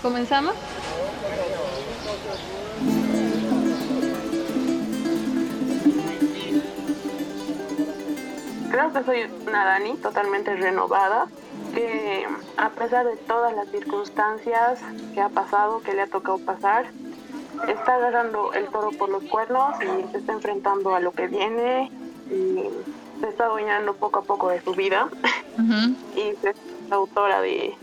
¿Comenzamos? Creo que soy una Dani totalmente renovada, que a pesar de todas las circunstancias que ha pasado, que le ha tocado pasar, está agarrando el toro por los cuernos y se está enfrentando a lo que viene y se está adueñando poco a poco de su vida y es autora de,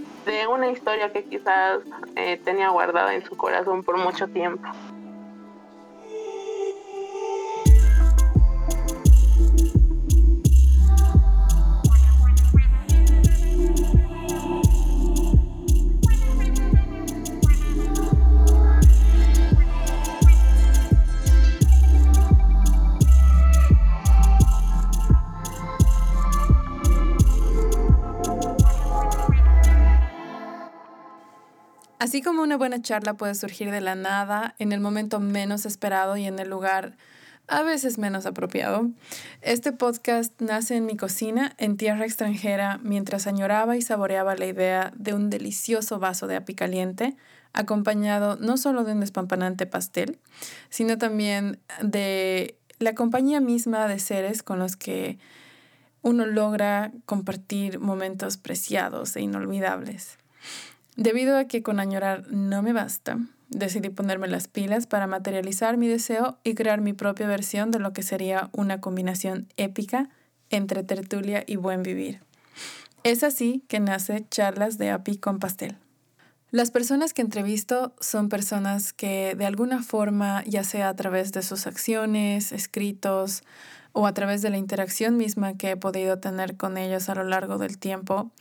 una historia que quizás eh, tenía guardada en su corazón por mucho tiempo. Así como una buena charla puede surgir de la nada, en el momento menos esperado y en el lugar a veces menos apropiado, este podcast nace en mi cocina en tierra extranjera mientras añoraba y saboreaba la idea de un delicioso vaso de api caliente, acompañado no solo de un despampanante pastel, sino también de la compañía misma de seres con los que uno logra compartir momentos preciados e inolvidables. Debido a que con añorar no me basta, decidí ponerme las pilas para materializar mi deseo y crear mi propia versión de lo que sería una combinación épica entre tertulia y buen vivir. Es así que nace Charlas de API con Pastel. Las personas que entrevisto son personas que de alguna forma, ya sea a través de sus acciones, escritos o a través de la interacción misma que he podido tener con ellos a lo largo del tiempo,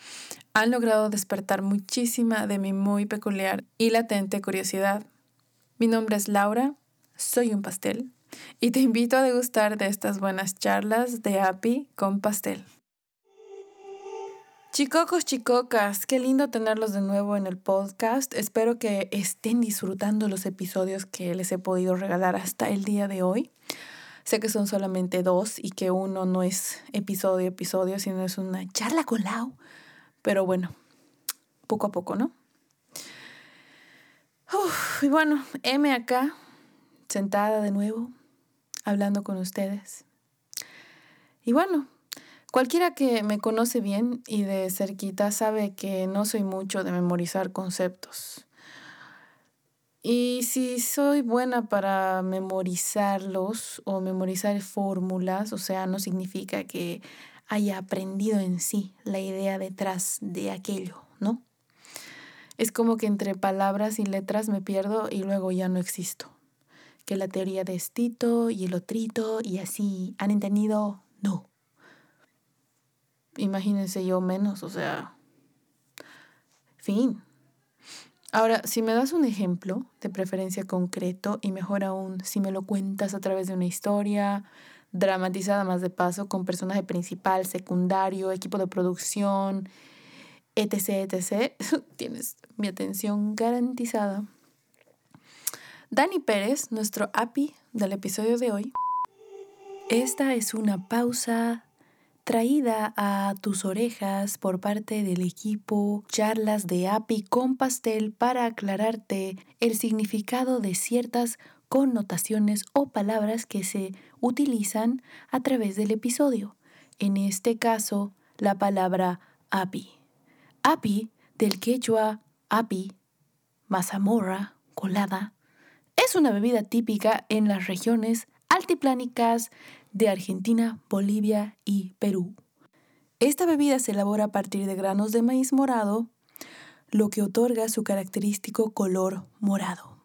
han logrado despertar muchísima de mi muy peculiar y latente curiosidad. Mi nombre es Laura, soy un pastel y te invito a degustar de estas buenas charlas de API con pastel. Chicocos, chicocas, qué lindo tenerlos de nuevo en el podcast. Espero que estén disfrutando los episodios que les he podido regalar hasta el día de hoy. Sé que son solamente dos y que uno no es episodio episodio, sino es una charla con Lau pero bueno, poco a poco, ¿no? y bueno, M acá, sentada de nuevo, hablando con ustedes. Y bueno, cualquiera que me conoce bien y de cerquita sabe que no soy mucho de memorizar conceptos. Y si soy buena para memorizarlos o memorizar fórmulas, o sea, no significa que haya aprendido en sí la idea detrás de aquello, ¿no? Es como que entre palabras y letras me pierdo y luego ya no existo. Que la teoría de estito y el otrito y así, ¿han entendido? No. Imagínense yo menos, o sea, fin. Ahora, si me das un ejemplo, de preferencia concreto, y mejor aún, si me lo cuentas a través de una historia, dramatizada más de paso, con personaje principal, secundario, equipo de producción, etc., etc., tienes mi atención garantizada. Dani Pérez, nuestro API del episodio de hoy. Esta es una pausa traída a tus orejas por parte del equipo Charlas de API con pastel para aclararte el significado de ciertas connotaciones o palabras que se utilizan a través del episodio. En este caso, la palabra api. Api, del quechua api, mazamorra, colada, es una bebida típica en las regiones altiplánicas de Argentina, Bolivia y Perú. Esta bebida se elabora a partir de granos de maíz morado, lo que otorga su característico color morado.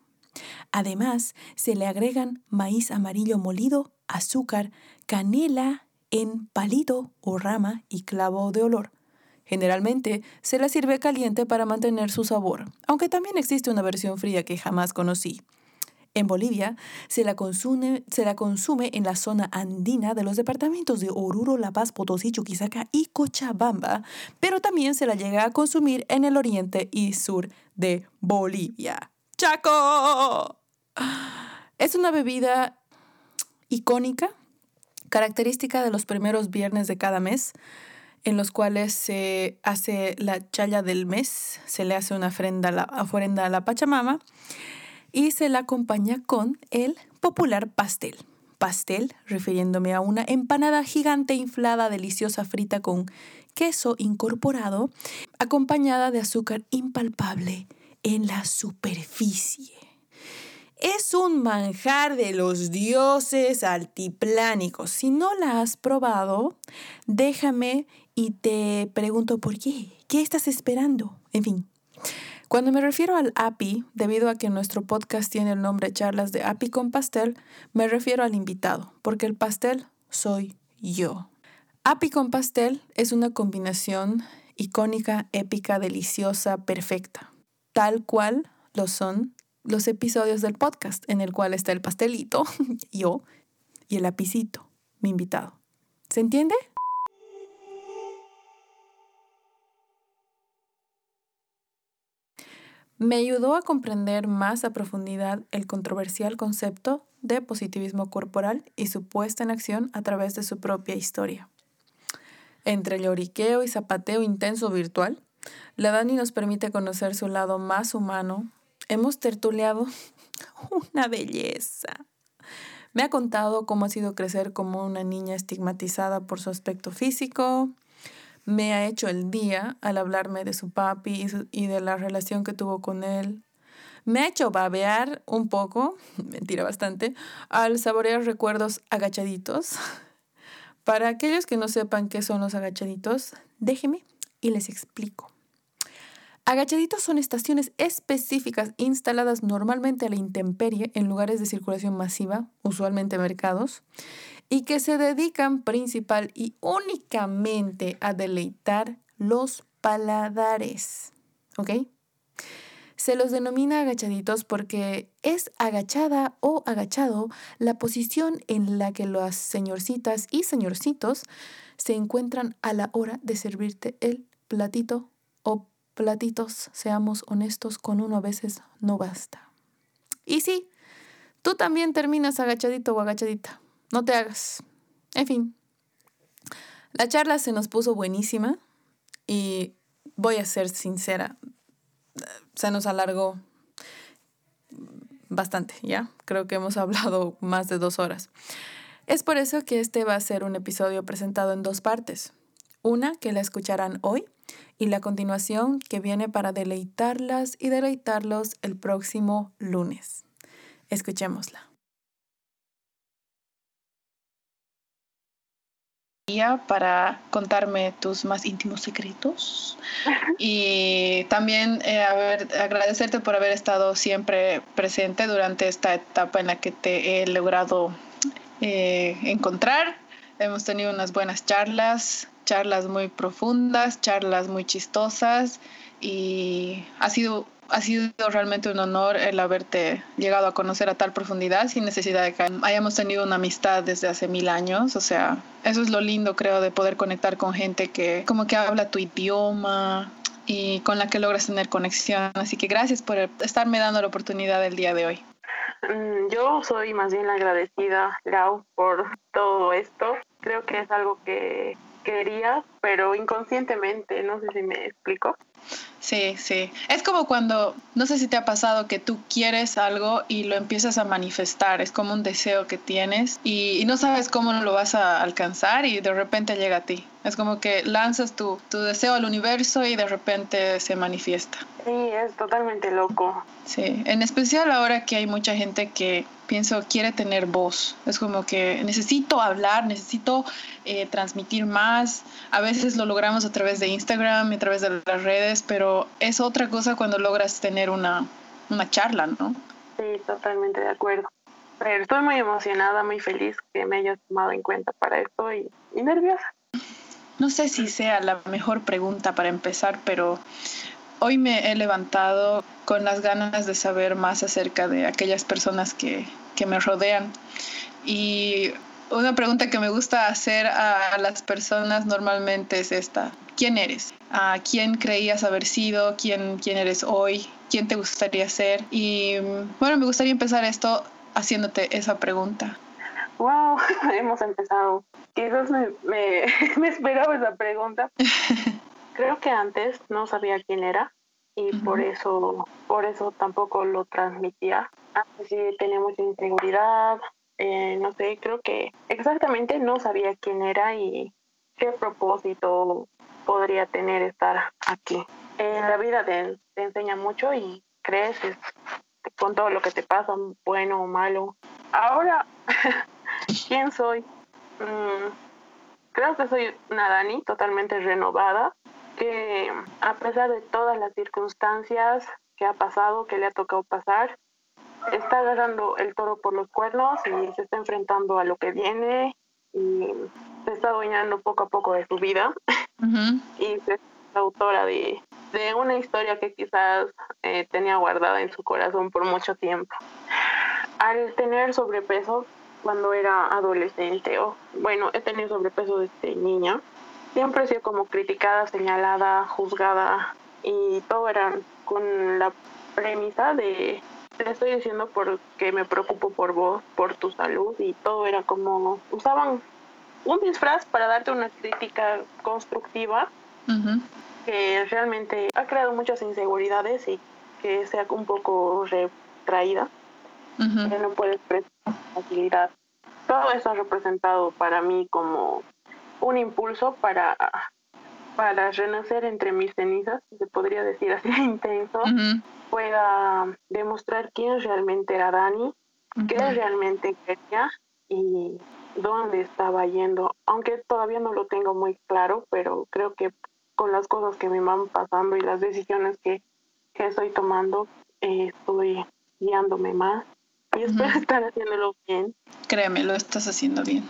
Además, se le agregan maíz amarillo molido, azúcar, canela en palito o rama y clavo de olor. Generalmente se la sirve caliente para mantener su sabor, aunque también existe una versión fría que jamás conocí. En Bolivia se la, consume, se la consume en la zona andina de los departamentos de Oruro, La Paz, Potosí, Chuquisaca y Cochabamba, pero también se la llega a consumir en el oriente y sur de Bolivia. ¡Chaco! Es una bebida icónica, característica de los primeros viernes de cada mes, en los cuales se hace la chaya del mes, se le hace una ofrenda a la, ofrenda a la Pachamama y se la acompaña con el popular pastel. Pastel, refiriéndome a una empanada gigante inflada, deliciosa, frita con queso incorporado, acompañada de azúcar impalpable en la superficie. Es un manjar de los dioses altiplánicos. Si no la has probado, déjame y te pregunto por qué. ¿Qué estás esperando? En fin. Cuando me refiero al API, debido a que nuestro podcast tiene el nombre Charlas de API con Pastel, me refiero al invitado, porque el pastel soy yo. API con Pastel es una combinación icónica, épica, deliciosa, perfecta, tal cual lo son los episodios del podcast, en el cual está el pastelito, yo, y el lapicito, mi invitado. ¿Se entiende? Me ayudó a comprender más a profundidad el controversial concepto de positivismo corporal y su puesta en acción a través de su propia historia. Entre lloriqueo y zapateo intenso virtual, la Dani nos permite conocer su lado más humano. Hemos tertuleado una belleza. Me ha contado cómo ha sido crecer como una niña estigmatizada por su aspecto físico, me ha hecho el día al hablarme de su papi y, de la relación que tuvo con él. Me ha hecho babear un poco, mentira bastante, al saborear recuerdos agachaditos. Para aquellos que no sepan qué son los agachaditos, déjenme y les explico. Agachaditos son estaciones específicas instaladas normalmente a la intemperie en lugares de circulación masiva, usualmente mercados, y que se dedican principal y únicamente a deleitar los paladares. ¿Ok? Se los denomina agachaditos porque es agachada o agachado la posición en la que las señorcitas y señorcitos se encuentran a la hora de servirte el platito o platitos, seamos honestos, con uno a veces no basta. Y sí, tú también terminas agachadito o agachadita. No te hagas. En fin, la charla se nos puso buenísima y voy a ser sincera, se nos alargó bastante, ¿ya? Creo que hemos hablado más de dos horas. Es por eso que este va a ser un episodio presentado en dos partes. Una que la escucharán hoy y la continuación que viene para deleitarlas y deleitarlos el próximo lunes. Escuchémosla. Para contarme tus más íntimos secretos y también eh, agradecerte por haber estado siempre presente durante esta etapa en la que te he logrado eh, encontrar. Hemos tenido unas buenas charlas, charlas muy profundas, charlas muy chistosas y ha sido ha sido realmente un honor el haberte llegado a conocer a tal profundidad sin necesidad de que hayamos tenido una amistad desde hace mil años. O sea, eso es lo lindo, creo, de poder conectar con gente que como que habla tu idioma y con la que logras tener conexión. Así que gracias por estarme dando la oportunidad del día de hoy. Mm, yo soy más bien agradecida, Lau, por todo esto. Creo que es algo que quería, pero inconscientemente, no sé si me explico. Sí, sí. Es como cuando, no sé si te ha pasado que tú quieres algo y lo empiezas a manifestar, es como un deseo que tienes y, no sabes cómo lo vas a alcanzar y de repente llega a ti. Es como que lanzas tu, tu deseo al universo y de repente se manifiesta. Sí, es totalmente loco. Sí, en especial ahora que hay mucha gente que pienso quiere tener voz. Es como que necesito hablar, necesito eh, transmitir más. A veces lo logramos a través de Instagram y a través de las redes, pero es otra cosa cuando logras tener una, una charla, ¿no? Sí, totalmente de acuerdo. Pero estoy muy emocionada, muy feliz que me hayas tomado en cuenta para esto y, y nerviosa. No sé si sea la mejor pregunta para empezar, pero hoy me he levantado con las ganas de saber más acerca de aquellas personas que, que me rodean. Y una pregunta que me gusta hacer a las personas normalmente es esta. ¿Quién eres? ¿A quién creías haber sido? ¿Quién, ¿Quién eres hoy? ¿Quién te gustaría ser? Y bueno, me gustaría empezar esto haciéndote esa pregunta. ¡Wow! Hemos empezado quizás me, me, me esperaba esa pregunta. Creo que antes no sabía quién era y por eso por eso tampoco lo transmitía. Antes sí tenía mucha inseguridad, eh, no sé, creo que exactamente no sabía quién era y qué propósito podría tener estar aquí. En la vida te, te enseña mucho y creces con todo lo que te pasa, bueno o malo. Ahora, ¿quién soy? Mm, creo que soy una Dani totalmente renovada, que a pesar de todas las circunstancias que ha pasado, que le ha tocado pasar, está agarrando el toro por los cuernos y se está enfrentando a lo que viene y se está adueñando poco a poco de su vida y es autora de, de, una historia que quizás eh, tenía guardada en su corazón por mucho tiempo. Al tener sobrepeso cuando era adolescente, o bueno, he tenido sobrepeso desde niña, siempre he sido como criticada, señalada, juzgada y todo era con la premisa de te estoy diciendo porque me preocupo por vos, por tu salud y todo era como usaban un disfraz para darte una crítica constructiva que realmente ha creado muchas inseguridades y que sea un poco retraída, que no puedes expresar facilidad. Todo eso ha representado para mí como un impulso para para renacer entre mis cenizas, se podría decir así intenso, pueda demostrar quién realmente era Dani, qué realmente quería y dónde estaba yendo. Aunque todavía no lo tengo muy claro, pero creo que con las cosas que me van pasando y las decisiones que, que estoy tomando, eh, estoy guiándome más y espero estar haciéndolo bien. Créeme, lo estás haciendo bien.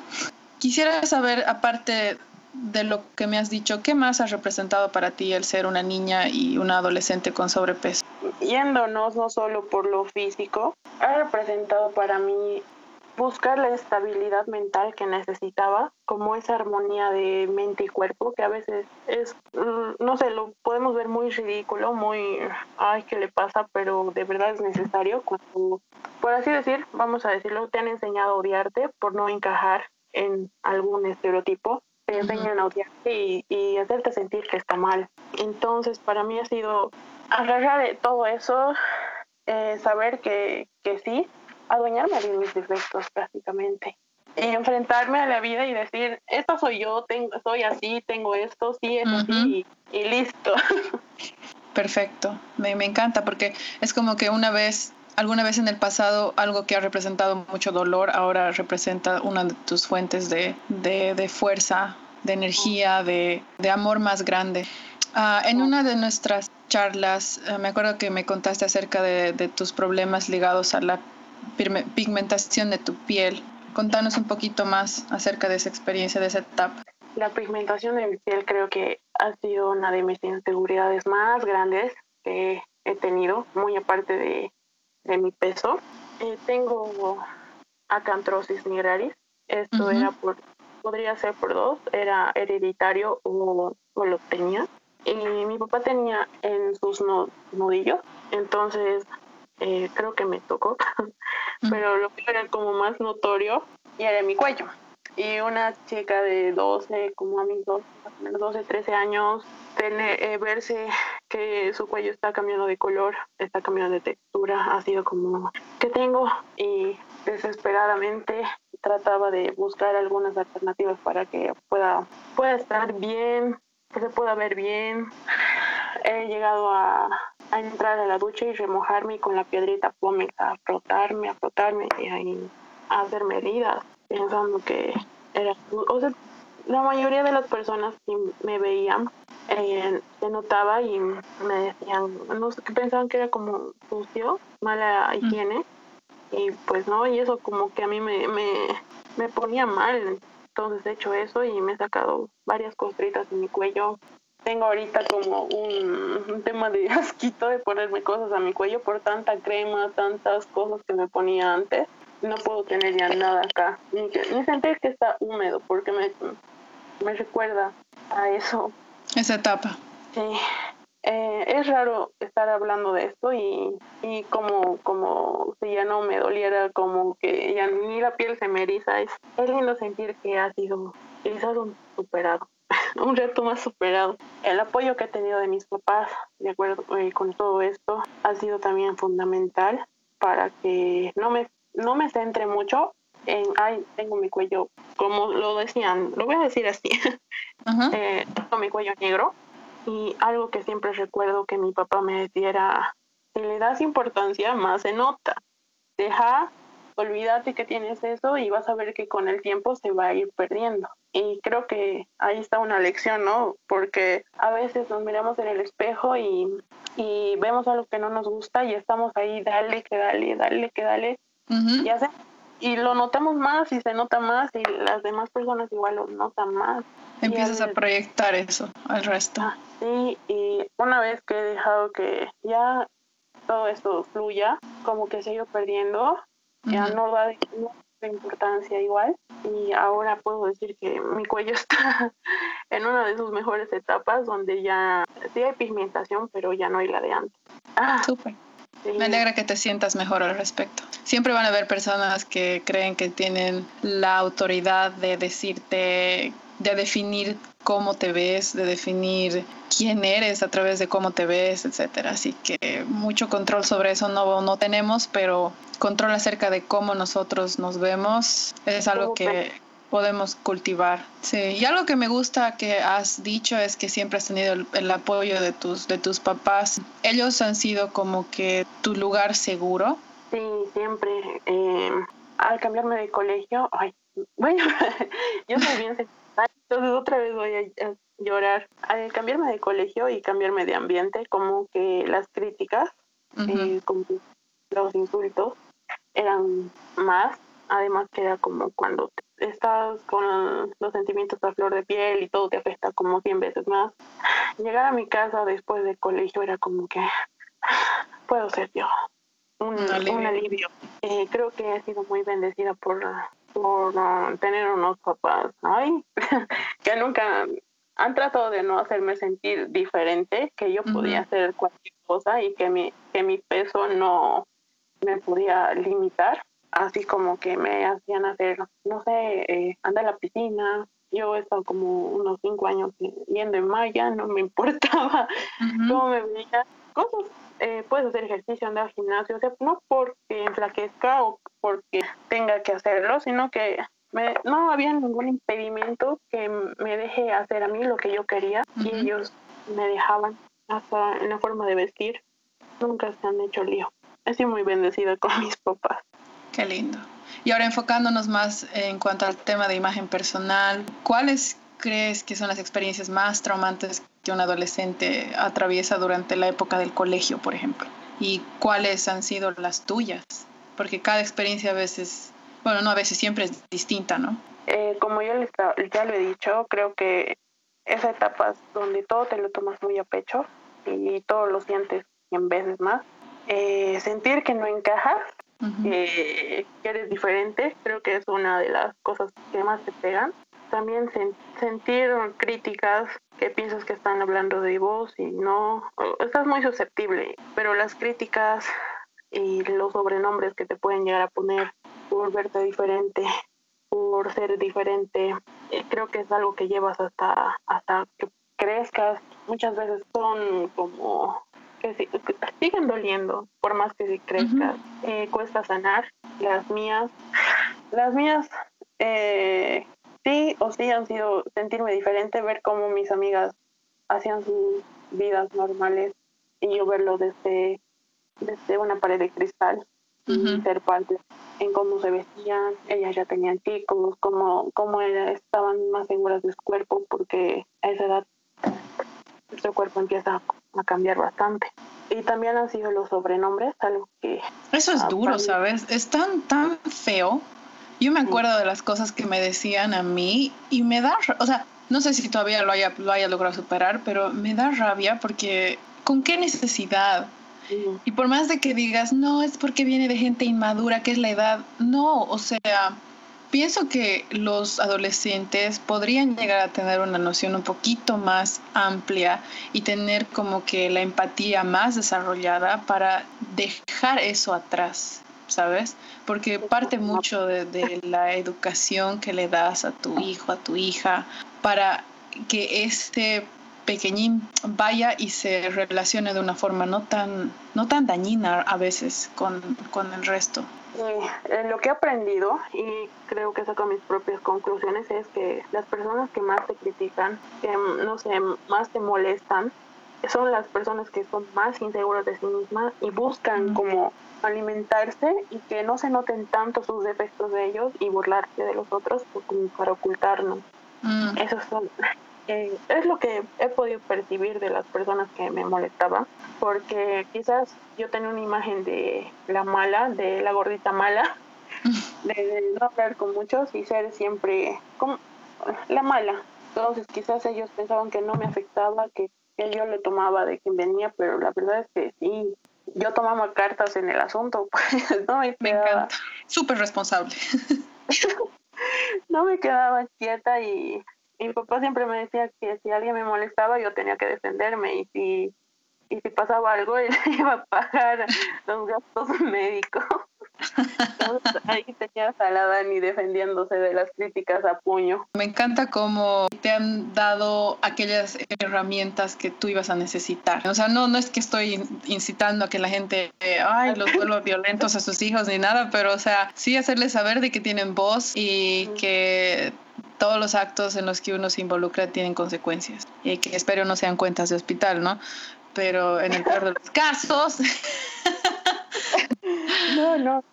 Quisiera saber, aparte de lo que me has dicho, ¿qué más ha representado para ti el ser una niña y una adolescente con sobrepeso? Yéndonos no solo por lo físico, ha representado para mí buscar la estabilidad mental que necesitaba, como esa armonía de mente y cuerpo, que a veces es, mm, no sé, lo podemos ver muy ridículo, muy, ay, ¿qué le pasa? Pero de verdad es necesario cuando, por así decir, vamos a decirlo, te han enseñado a odiarte por no encajar en algún estereotipo te enseñan a odiarte y, hacerte sentir que está mal. Entonces, para mí ha sido agarrar todo eso, eh, saber que, que sí, adueñarme de mis defectos prácticamente. enfrentarme a la vida y decir, esto soy yo, tengo, soy así, tengo esto, sí, es así, y, listo. Perfecto, me, me encanta porque es como que una vez alguna vez en el pasado algo que ha representado mucho dolor ahora representa una de tus fuentes de, de, fuerza, de energía, de, de amor más grande. Ah, en una de nuestras charlas, eh, me acuerdo que me contaste acerca de, de, tus problemas ligados a la pigmentación de tu piel. Contanos un poquito más acerca de esa experiencia, de esa etapa. La pigmentación de mi piel creo que ha sido una de mis inseguridades más grandes que he tenido, muy aparte de de mi peso. Eh, tengo acantrosis nigraris. Esto era por, podría ser por dos, era hereditario o, lo tenía. Y mi papá tenía en sus nudillos, entonces eh, creo que me tocó, pero lo que era como más notorio y era mi cuello. Y una chica de 12, como a mis 12, 13 años, tener, eh, verse que su cuello está cambiando de color, está cambiando de textura, ha sido como que tengo y desesperadamente trataba de buscar algunas alternativas para que pueda, pueda estar bien, que se pueda ver bien. He llegado a, a entrar a la ducha y remojarme con la piedrita pómex, a frotarme, a frotarme y a, hacer medidas, pensando que era... O sea, la mayoría de las personas que me veían eh, se notaba y me decían, no sé, que pensaban que era como sucio, mala higiene, y pues no, y eso como que a mí me, me, me ponía mal. Entonces he hecho eso y me he sacado varias costritas en mi cuello. Tengo ahorita como un, un, tema de asquito de ponerme cosas a mi cuello por tanta crema, tantas cosas que me ponía antes. No puedo tener ya nada acá, ni, ni sentir que está húmedo porque me, me recuerda a eso esa etapa. Sí. Eh, es raro estar hablando de esto y, y como, como si ya no me doliera, como que ya ni la piel se me eriza. Es, es lindo sentir que ha sido quizás un superado, un reto más superado. El apoyo que he tenido de mis papás, de acuerdo eh, con todo esto, ha sido también fundamental para que no me, no me centre mucho en, ay, tengo mi cuello, como lo decían, lo voy a decir así, eh, tengo mi cuello negro. Y algo que siempre recuerdo que mi papá me decía era, si le das importancia, más se nota. Deja olvídate que tienes eso y vas a ver que con el tiempo se va a ir perdiendo. Y creo que ahí está una lección, ¿no? Porque a veces nos miramos en el espejo y, y vemos algo que no nos gusta y estamos ahí, dale, que dale, dale, que dale. Y, hace, y lo notamos más y se nota más y las demás personas igual lo notan más. Empiezas a proyectar eso al resto. Ah, sí, y una vez que he dejado que ya todo esto fluya, como que se ha ido perdiendo, ya no da de, importancia igual y ahora puedo decir que mi cuello está en una de sus mejores etapas donde ya sí hay pigmentación pero ya no hay la de antes. Ah, Súper. Me alegra que te sientas mejor al respecto. Siempre van a haber personas que creen que tienen la autoridad de decirte, de definir cómo te ves, de definir quién eres a través de cómo te ves, etcétera. Así que mucho control sobre eso no, no tenemos, pero control acerca de cómo nosotros nos vemos es algo que podemos cultivar. Sí, y algo que me gusta que has dicho es que siempre has tenido el, apoyo de tus, de tus papás. Ellos han sido como que tu lugar seguro. Sí, siempre. Eh, al cambiarme de colegio, ay, bueno, yo soy bien entonces otra vez voy a, llorar. Al cambiarme de colegio y cambiarme de ambiente, como que las críticas, eh, como los insultos, eran más. Además que era como cuando estás con los sentimientos a flor de piel y todo te afecta como 100 veces más. Llegar a mi casa después del colegio era como que puedo ser yo. Un, alivio. Eh, creo que he sido muy bendecida por por tener unos papás, ay, que nunca han tratado de no hacerme sentir diferente, que yo podía hacer cualquier cosa y que mi, que mi peso no me podía limitar, así como que me hacían hacer, no sé, eh, andar a la piscina. Yo he estado como unos cinco años yendo en malla, no me importaba cómo me veía, cosas eh, puedes hacer ejercicio, andar al gimnasio, o sea, no porque enflaquezca o porque tenga que hacerlo, sino que no había ningún impedimento que me deje hacer a mí lo que yo quería y ellos me dejaban hasta en la forma de vestir. Nunca se han hecho lío. He sido muy bendecida con mis papás. Qué lindo. Y ahora enfocándonos más en cuanto al tema de imagen personal, ¿cuáles crees que son las experiencias más traumantes que un adolescente atraviesa durante la época del colegio, por ejemplo? ¿Y cuáles han sido las tuyas? Porque cada experiencia a veces, bueno, no a veces, siempre es distinta, ¿no? Eh, como yo ya lo he dicho, creo que esa etapa es donde todo te lo tomas muy a pecho y todo lo sientes en veces más. Eh, sentir que no encajas, que eres diferente, creo que es una de las cosas que más te pegan también sentir críticas que piensas que están hablando de vos y no, estás muy susceptible, pero las críticas y los sobrenombres que te pueden llegar a poner por verte diferente, por ser diferente, eh, creo que es algo que llevas hasta, hasta que crezcas. Muchas veces son como que, siguen doliendo, por más que si crezcas. Eh, cuesta sanar. Las mías, las mías eh, sí o sí han sido sentirme diferente, ver cómo mis amigas hacían sus vidas normales y yo verlo desde, desde una pared de cristal y ser parte en cómo se vestían, ellas ya tenían chicos, cómo, cómo estaban más seguras de su cuerpo, porque a esa edad su cuerpo empieza a cambiar bastante. Y también han sido los sobrenombres, algo que... Eso es duro, ¿sabes? Es tan, tan feo yo me acuerdo de las cosas que me decían a mí y me da, o sea, no sé si todavía lo haya, lo haya logrado superar, pero me da rabia porque ¿con qué necesidad? Y por más de que digas, no, es porque viene de gente inmadura, que es la edad, no, o sea, pienso que los adolescentes podrían llegar a tener una noción un poquito más amplia y tener como que la empatía más desarrollada para dejar eso atrás ¿sabes? Porque parte mucho de, la educación que le das a tu hijo, a tu hija, para que este pequeñín vaya y se relacione de una forma no tan, no tan dañina a veces con, con el resto. Eh, lo que he aprendido y creo que saco mis propias conclusiones es que las personas que más te critican, que no sé, más te molestan, son las personas que son más inseguras de sí mismas y buscan como alimentarse y que no se noten tanto sus defectos de ellos y burlarse de los otros pues, como para ocultarnos. Mm. Esos son eh, es lo que he podido percibir de las personas que me molestaban, porque quizás yo tenía una imagen de la mala, de la gordita mala, de no hablar con muchos y ser siempre como la mala. Entonces quizás ellos pensaban que no me afectaba, que, que yo le tomaba de quien venía, pero la verdad es que sí, yo tomaba cartas en el asunto, pues no me, me encanta, súper responsable. no me quedaba quieta y mi papá siempre me decía que si alguien me molestaba yo tenía que defenderme y si y si pasaba algo él iba a pagar los gastos médicos. Entonces, ahí tenías a la Dani defendiéndose de las críticas a puño. Me encanta cómo te han dado aquellas herramientas que tú ibas a necesitar. O sea, no, no es que estoy incitando a que la gente, ay, los vuelva violentos a sus hijos ni nada, pero o sea, sí hacerles saber de que tienen voz y que todos los actos en los que uno se involucra tienen consecuencias y que espero no sean cuentas de hospital, ¿no? Pero en el peor de los casos... no, no,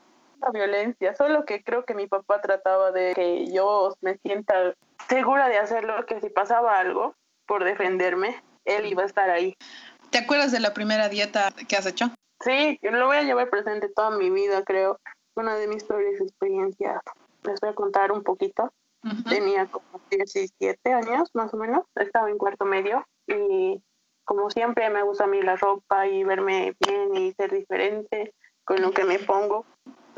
la violencia, solo que creo que mi papá trataba de que yo me sienta segura de hacerlo, que si pasaba algo por defenderme, él iba a estar ahí. ¿Te acuerdas de la primera dieta que has hecho? Sí, lo voy a llevar presente toda mi vida, creo. Una de mis peores experiencias. Les voy a contar un poquito. Tenía como 17 años más o menos, estaba en cuarto medio y como siempre me gusta a mí la ropa y verme bien y ser diferente con lo que me pongo.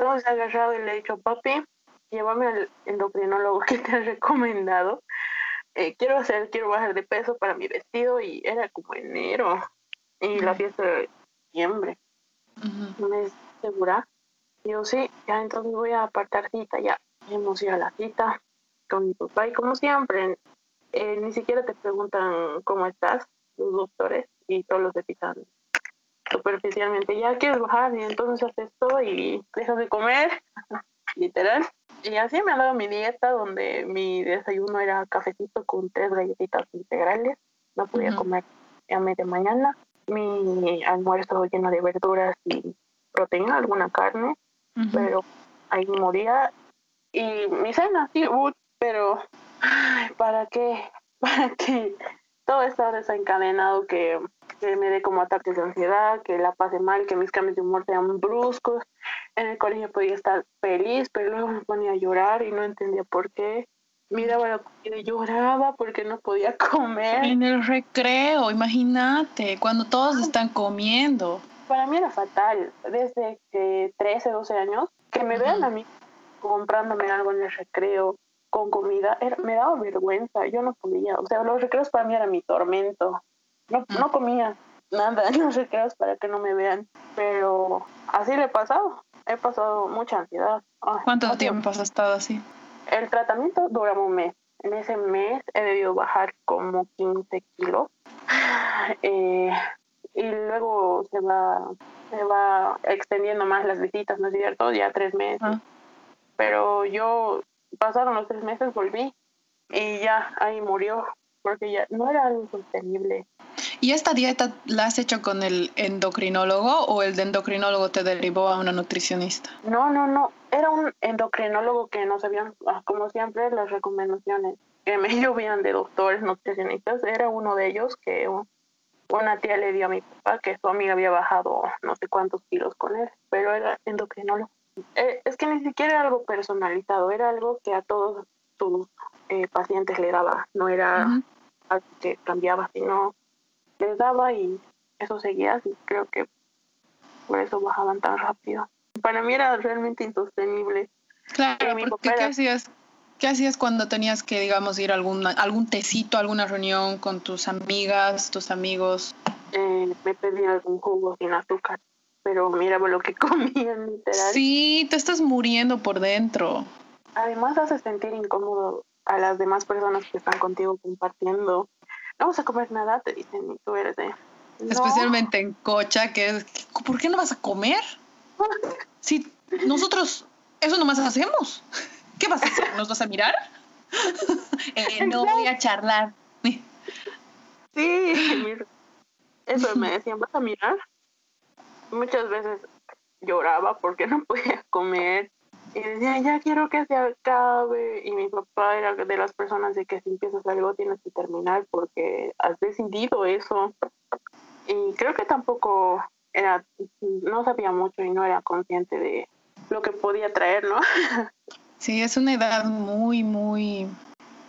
He agarrado y le he dicho, papi, llévame al endocrinólogo que te ha recomendado. Eh, quiero hacer, quiero bajar de peso para mi vestido y era como enero y la fiesta de diciembre. ¿Me segura? Digo, sí, ya entonces voy a apartar cita, ya. Hemos ido a la cita, con mi papá y como siempre, eh, ni siquiera te preguntan cómo estás, los doctores, y todos los fijan superficialmente, ya quieres bajar y entonces haces esto y dejas de comer, literal. Y así me ha dado mi dieta donde mi desayuno era cafecito con tres galletitas integrales, no podía comer a media mañana, mi almuerzo lleno de verduras y proteína, alguna carne, pero ahí moría. Y mi cena, sí, pero ¿para qué? ¿Para qué? Todo está desencadenado que, que me dé como ataques de ansiedad, que la pase mal, que mis cambios de humor sean bruscos. En el colegio podía estar feliz, pero luego me ponía a llorar y no entendía por qué. Miraba la comida y lloraba porque no podía comer. En el recreo, imagínate, cuando todos están comiendo. Para mí era fatal, desde que 13, 12 años, que me vean a mí comprándome algo en el recreo, con comida, me daba vergüenza, yo no comía, o sea, los recreos para mí era mi tormento, no, no comía nada en los recreos para que no me vean, pero así le he pasado, he pasado mucha ansiedad. ¿Cuánto tiempo has estado así? El tratamiento dura un mes, en ese mes he debido bajar como 15 kilos eh, y luego se va, se va extendiendo más las visitas, ¿no es cierto? Ya tres meses. Ah. Pero yo pasaron los tres meses, volví y ya ahí murió porque ya no era algo sostenible. ¿Y esta dieta la has hecho con el endocrinólogo o el de endocrinólogo te derivó a una nutricionista? No, no, no. Era un endocrinólogo que no sabían, ah, como siempre, las recomendaciones que me llovían de doctores nutricionistas. Era uno de ellos que una tía le dio a mi papá que su amiga había bajado no sé cuántos kilos con él, pero era endocrinólogo. Eh, es que ni siquiera era algo personalizado, era algo que a todos sus eh, pacientes le daba, no era algo que cambiaba, sino les daba y eso seguía así. Creo que por eso bajaban tan rápido. Para mí era realmente insostenible. Claro, porque ¿qué hacías? ¿Qué hacías cuando tenías que, digamos, ir a algún, algún tecito, alguna reunión con tus amigas, tus amigos? Eh, me pedía algún jugo sin azúcar pero mira lo que comían literal. Sí, te estás muriendo por dentro. Además hace sentir incómodo a las demás personas que están contigo compartiendo. No vamos a comer nada, te dicen, y tú eres de... Especialmente en cocha, que es, ¿por qué no vas a comer? Si nosotros eso nomás hacemos. ¿Qué vas a hacer? ¿Nos vas a mirar? Eh, no voy a charlar. Sí, eso me decían, ¿vas a mirar? Muchas veces lloraba porque no podía comer y decía, ya quiero que se acabe. Y mi papá era de las personas de que si empiezas algo tienes que terminar porque has decidido eso. Y creo que tampoco era, no sabía mucho y no era consciente de lo que podía traer, ¿no? Sí, es una edad muy, muy...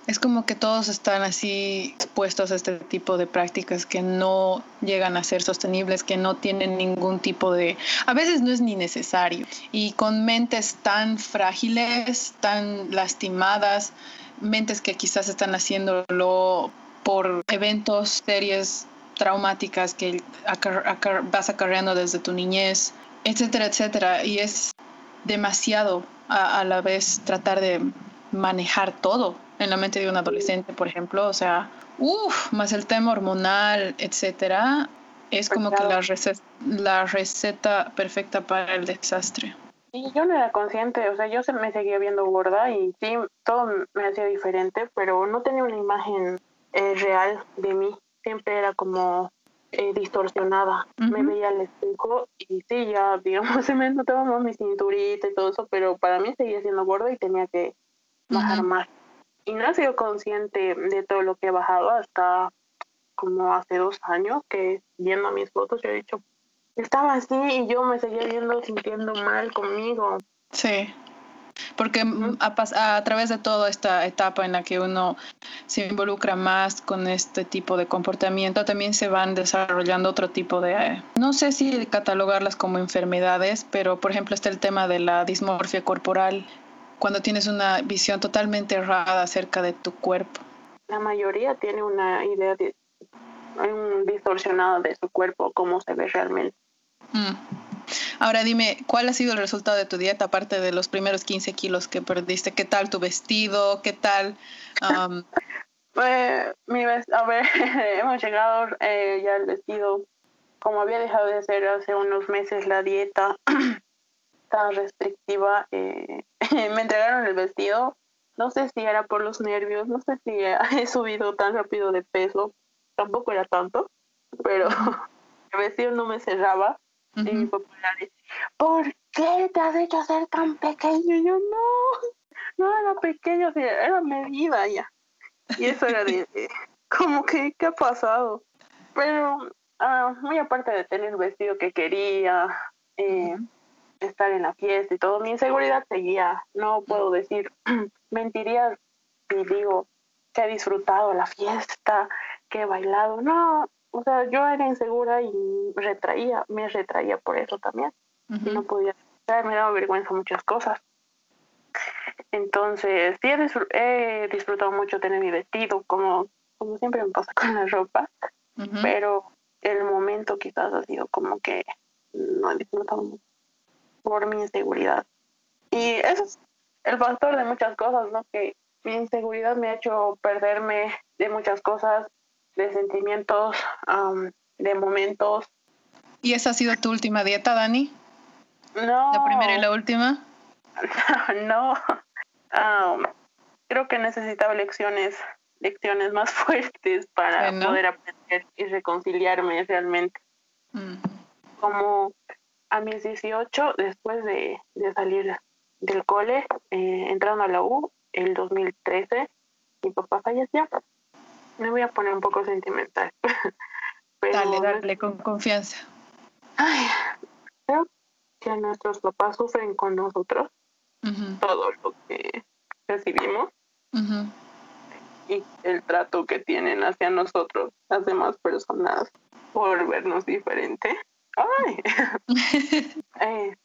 Es como que todos están así expuestos a este tipo de prácticas que no llegan a ser sostenibles, que no tienen ningún tipo de... A veces no es ni necesario. Y con mentes tan frágiles, tan lastimadas, mentes que quizás están haciéndolo por eventos, series traumáticas que vas acarreando desde tu niñez, etcétera, etcétera. Y es demasiado a, la vez tratar de manejar todo en la mente de un adolescente, por ejemplo. O sea, uff, más el tema hormonal, etcétera, es como que la receta, la receta perfecta para el desastre. Y yo no era consciente, o sea, yo me seguía viendo gorda y sí, todo me hacía diferente, pero no tenía una imagen eh, real de mí. Siempre era como eh, distorsionada. Me veía al espejo y sí, ya, digamos, se me notaba más mi cinturita y todo eso, pero para mí seguía siendo gorda y tenía que bajar más. Y no he sido consciente de todo lo que he bajado hasta como hace dos años, que viendo mis fotos yo he dicho, estaba así y yo me seguía viendo sintiendo mal conmigo. Sí porque a, a, través de toda esta etapa en la que uno se involucra más con este tipo de comportamiento, también se van desarrollando otro tipo de, no sé si catalogarlas como enfermedades, pero por ejemplo está el tema de la dismorfia corporal, cuando tienes una visión totalmente errada acerca de tu cuerpo. La mayoría tiene una idea de, distorsionada de su cuerpo, cómo se ve realmente. Mm. Ahora dime, ¿cuál ha sido el resultado de tu dieta aparte de los primeros 15 kilos que perdiste? ¿Qué tal tu vestido? ¿Qué tal? pues, mi a ver, hemos llegado eh, ya al vestido. Como había dejado de hacer hace unos meses la dieta tan restrictiva, eh, me entregaron el vestido. No sé si era por los nervios, no sé si he subido tan rápido de peso, tampoco era tanto, pero el vestido no me cerraba y mi papá dice, ¿por qué te has hecho ser tan pequeño? Y yo, no, no era pequeño, era medida ya. Y eso era de, como que, ¿qué ha pasado? Pero ah, muy aparte de tener el vestido que quería, eh, estar en la fiesta y todo, mi inseguridad seguía. No puedo decir, mentiría si digo que he disfrutado la fiesta, que he bailado. No, o sea, yo era insegura y retraía, me retraía por eso también. Y no podía, me daba vergüenza muchas cosas. Entonces, sí he, disfrutado mucho tener mi vestido, como, como siempre me pasa con la ropa, pero el momento quizás ha sido como que no he disfrutado mucho por mi inseguridad. Y eso es el factor de muchas cosas, ¿no? Que mi inseguridad me ha hecho perderme de muchas cosas de sentimientos, de momentos. ¿Y esa ha sido tu última dieta, Dani? No. ¿La primera y la última? no. creo que necesitaba lecciones, lecciones más fuertes para poder aprender y reconciliarme realmente. Mm. Como a mis 18, después de, de del cole, eh, entrando a la U, el 2013, mi papá falleció me voy a poner un poco sentimental. dale, dale, con confianza. Ay, creo que nuestros papás sufren con nosotros todo lo que recibimos y el trato que tienen hacia nosotros, las demás personas, por vernos diferente. Ay. Eh,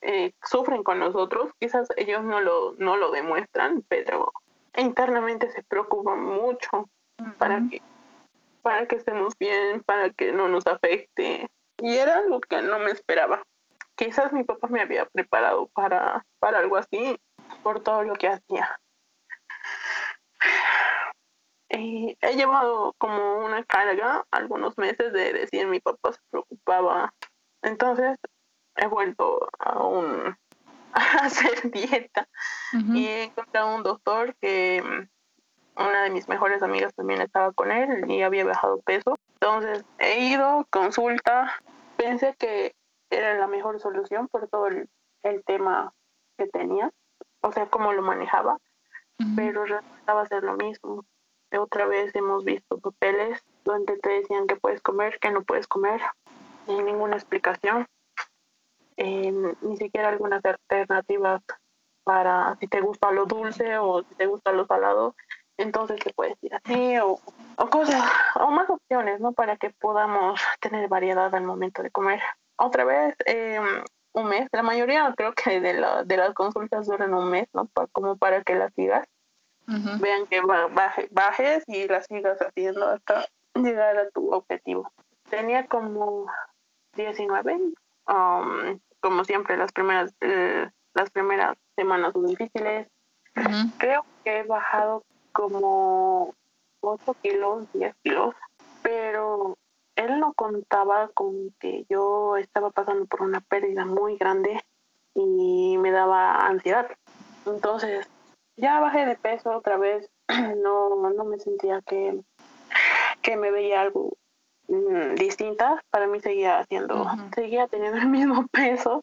eh, sufren con nosotros, quizás ellos no lo, no lo demuestran, pero internamente se preocupan mucho para que para que estemos bien, para que no nos afecte. y era algo que no me esperaba. Quizás mi papá me había preparado para, para algo así por todo lo que hacía. Y he llevado como una carga algunos meses de decir mi papá se preocupaba. Entonces he vuelto a, un, a hacer dieta y he encontrado un doctor que mm, una de mis mejores amigas también estaba con él y había bajado peso. Entonces he ido, consulta, pensé que era la mejor solución por todo el, tema que tenía, o sea, cómo lo manejaba, pero resultaba ser lo mismo. Otra vez hemos visto papeles donde te decían que puedes comer, que no puedes comer, sin ninguna explicación, eh, ni siquiera algunas alternativas para si te gusta lo dulce o si te gusta lo salado, entonces te puedes ir así o, o cosas, o más opciones, ¿no? Para que podamos tener variedad al momento de comer. Otra vez, eh, un mes, la mayoría creo que de, la, de las consultas duran un mes, ¿no? como para que las sigas. Vean que baje, bajes y las sigas haciendo hasta llegar a tu objetivo. Tenía como 19, um, como siempre, las primeras, eh, las primeras semanas son difíciles. Creo que he bajado como 8 kilos, 10 kilos, pero él no contaba con que yo estaba pasando por una pérdida muy grande y me daba ansiedad. Entonces, ya bajé de peso otra vez, no, no me sentía que, que me veía algo mm, distinta, para mí seguía haciendo, seguía teniendo el mismo peso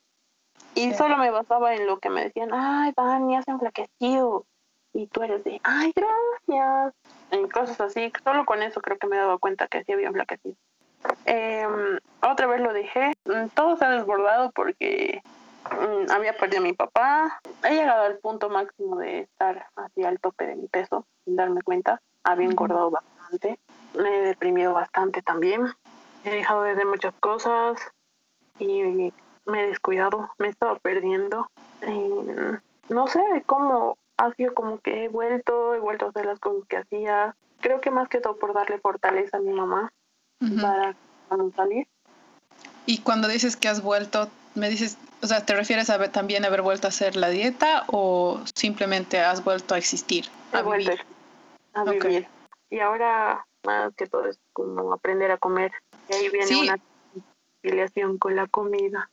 y solo me basaba en lo que me decían, ay, Dani, has enflaquecido, y tú eres de, ay, gracias, en cosas así. Solo con eso creo que me he dado cuenta que sí había enflaquecido. Eh, otra vez lo dejé. Mm, todo se ha desbordado porque había perdido a mi papá. He llegado al punto máximo de estar hacia el tope de mi peso, sin darme cuenta. Había engordado bastante. Me he deprimido bastante también. He dejado de hacer muchas cosas y me he descuidado. Me he estado perdiendo. Eh, no sé cómo ha sido como que he vuelto, he vuelto a hacer las cosas que hacía. Creo que más que todo por darle fortaleza a mi mamá para, no salir. Y cuando dices que has vuelto, me dices, o sea, ¿te refieres a también haber vuelto a hacer la dieta o simplemente has vuelto a existir? A vivir. a vivir. Y ahora más que todo es como aprender a comer. Y ahí viene una afiliación con la comida.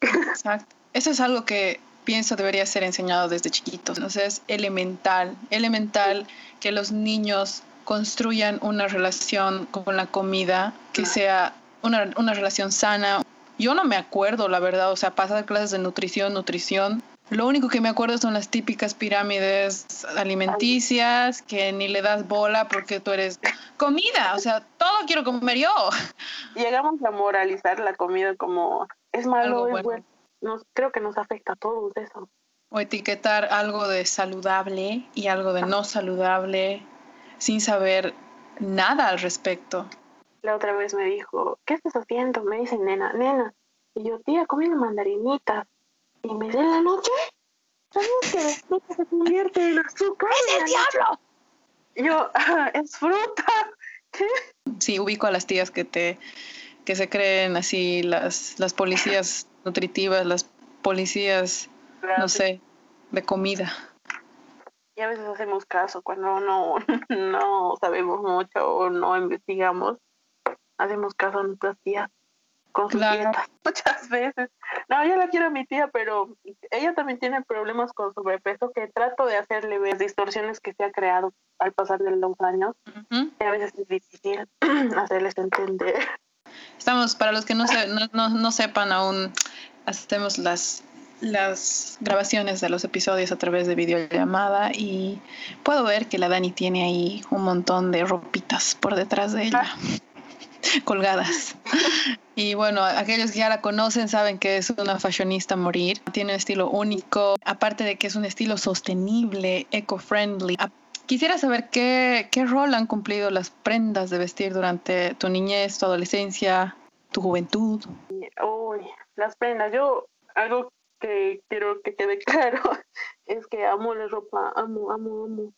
Exacto. Eso es algo que pienso debería ser enseñado desde chiquitos. Entonces es elemental, elemental que los niños construyan una relación con la comida que sea una, una relación sana. Yo no me acuerdo, la verdad, o sea, pasar clases de nutrición, nutrición. Lo único que me acuerdo son las típicas pirámides alimenticias que ni le das bola porque tú eres comida, o sea, todo quiero comer yo. Llegamos a moralizar la comida como es malo, es bueno nos, creo que nos afecta a todos eso. O etiquetar algo de saludable y algo de no saludable sin saber nada al respecto. La otra vez me dijo, ¿qué estás haciendo? Me dice, nena, nena. Y yo, tía, comiendo mandarinitas. Y me dice, ¿en la noche? ¿Sabes que después se convierte en azúcar? ¡Es el diablo! Y yo, ah, es fruta. ¿Qué? Sí, ubico a las tías que te que se creen así las, las policías nutritivas, las policías, no sé, de comida. Y a veces hacemos caso cuando no, no sabemos mucho o no investigamos. Hacemos caso a nuestras tías con sus muchas veces. No, yo la quiero a mi tía, pero ella también tiene problemas con sobrepeso que trato de hacerle ver distorsiones que se ha creado al pasar de los años. Y a veces es difícil hacerles entender. Estamos, para los que no, no, no, sepan aún, hacemos las, las grabaciones de los episodios a través de videollamada y puedo ver que la Dani tiene ahí un montón de ropitas por detrás de ella. Ah. colgadas. Y bueno, aquellos que ya la conocen saben que es una fashionista morir. Tiene un estilo único, aparte de que es un estilo sostenible, eco-friendly. Quisiera saber qué, qué rol han cumplido las prendas de vestir durante tu niñez, tu adolescencia, tu juventud. Uy, las prendas. Yo, algo que quiero que quede claro es que amo la ropa, amo, amo, amo.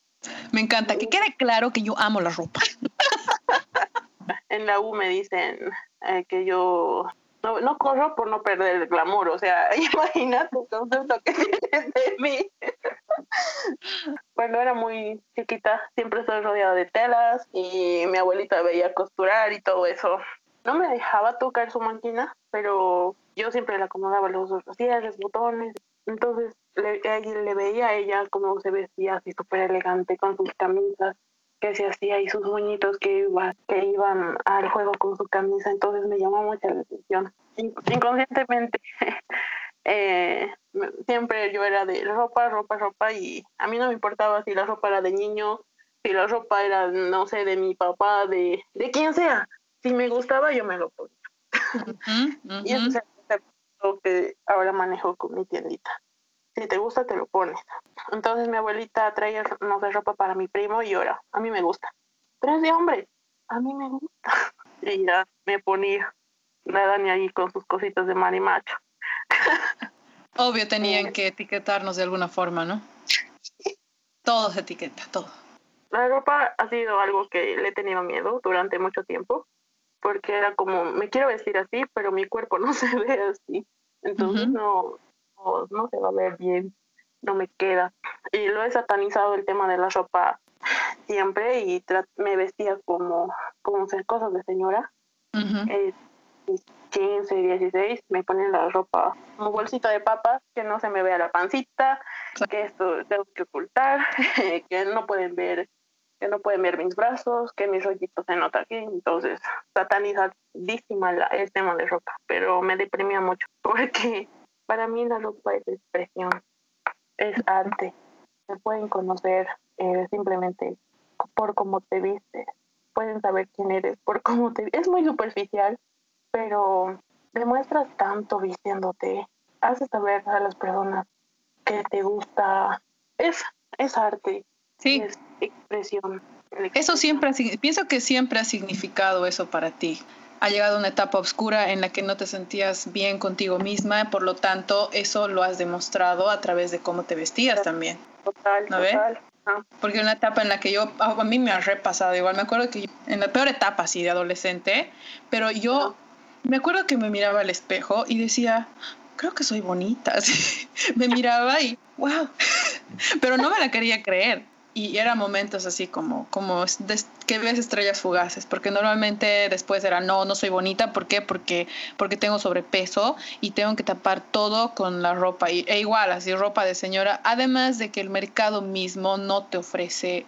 Me encanta, que quede claro que yo amo la ropa. en la U me dicen eh, que yo no, no corro por no perder el glamour, o sea, imagínate el concepto que tienes de mí. Cuando era muy chiquita, siempre estoy rodeada de telas y mi abuelita veía costurar y todo eso. No me dejaba tocar su máquina, pero yo siempre le acomodaba los cierres, botones. Entonces le, le veía a ella cómo se vestía así súper elegante con sus camisas que se hacía y sus moñitos que, iba, que iban al juego con su camisa, entonces me llamó mucho la atención. Inconscientemente, eh, siempre yo era de ropa, ropa, ropa y a mí no me importaba si la ropa era de niño, si la ropa era, no sé, de mi papá, de, de quien sea. Si me gustaba, yo me lo ponía. y eso es el que ahora manejo con mi tiendita si te gusta te lo pones. Entonces mi abuelita traía, no sé, ropa para mi primo y ahora, a mí me gusta. Pero es de hombre, a mí me gusta. Y ya me ponía la Dani ahí con sus cositas de marimacho. Obvio tenían que etiquetarnos de alguna forma, ¿no? Todo se etiqueta, todo. La ropa ha sido algo que le he tenido miedo durante mucho tiempo, porque era como, me quiero vestir así, pero mi cuerpo no se ve así. Entonces no, no se va a ver bien, no me queda. Y lo he satanizado el tema de la ropa siempre y me vestía como, como cosas de señora. 15, 16, me ponen la ropa como bolsita de papas, que no se me vea la pancita, que esto tengo que ocultar, que no pueden ver que no pueden ver mis brazos, que mis rollitos se nota aquí, entonces satanizadísima el tema de ropa, pero me deprimía mucho porque para mí la ropa es expresión, es arte. Se pueden conocer eh, simplemente por cómo te vistes. Pueden saber quién eres por cómo te Es muy superficial, pero demuestras tanto vistiéndote. Haces saber a las personas que te gusta. Es, es arte. Sí. Es expresión. Eso siempre, pienso que siempre ha significado eso para ti ha llegado una etapa oscura en la que no te sentías bien contigo misma, por lo tanto, eso lo has demostrado a través de cómo te vestías también. Total, total. Porque una etapa en la que yo, a mí me ha repasado igual, me acuerdo que en la peor etapa, así de adolescente, pero yo me acuerdo que me miraba al espejo y decía, creo que soy bonita. me miraba y, wow, pero no me la quería creer y eran momentos así como, como que ves estrellas fugaces, porque normalmente después era, no, no soy bonita, ¿por qué? Porque, porque tengo sobrepeso y tengo que tapar todo con la ropa, y, e igual, así ropa de señora, además de que el mercado mismo no te ofrece,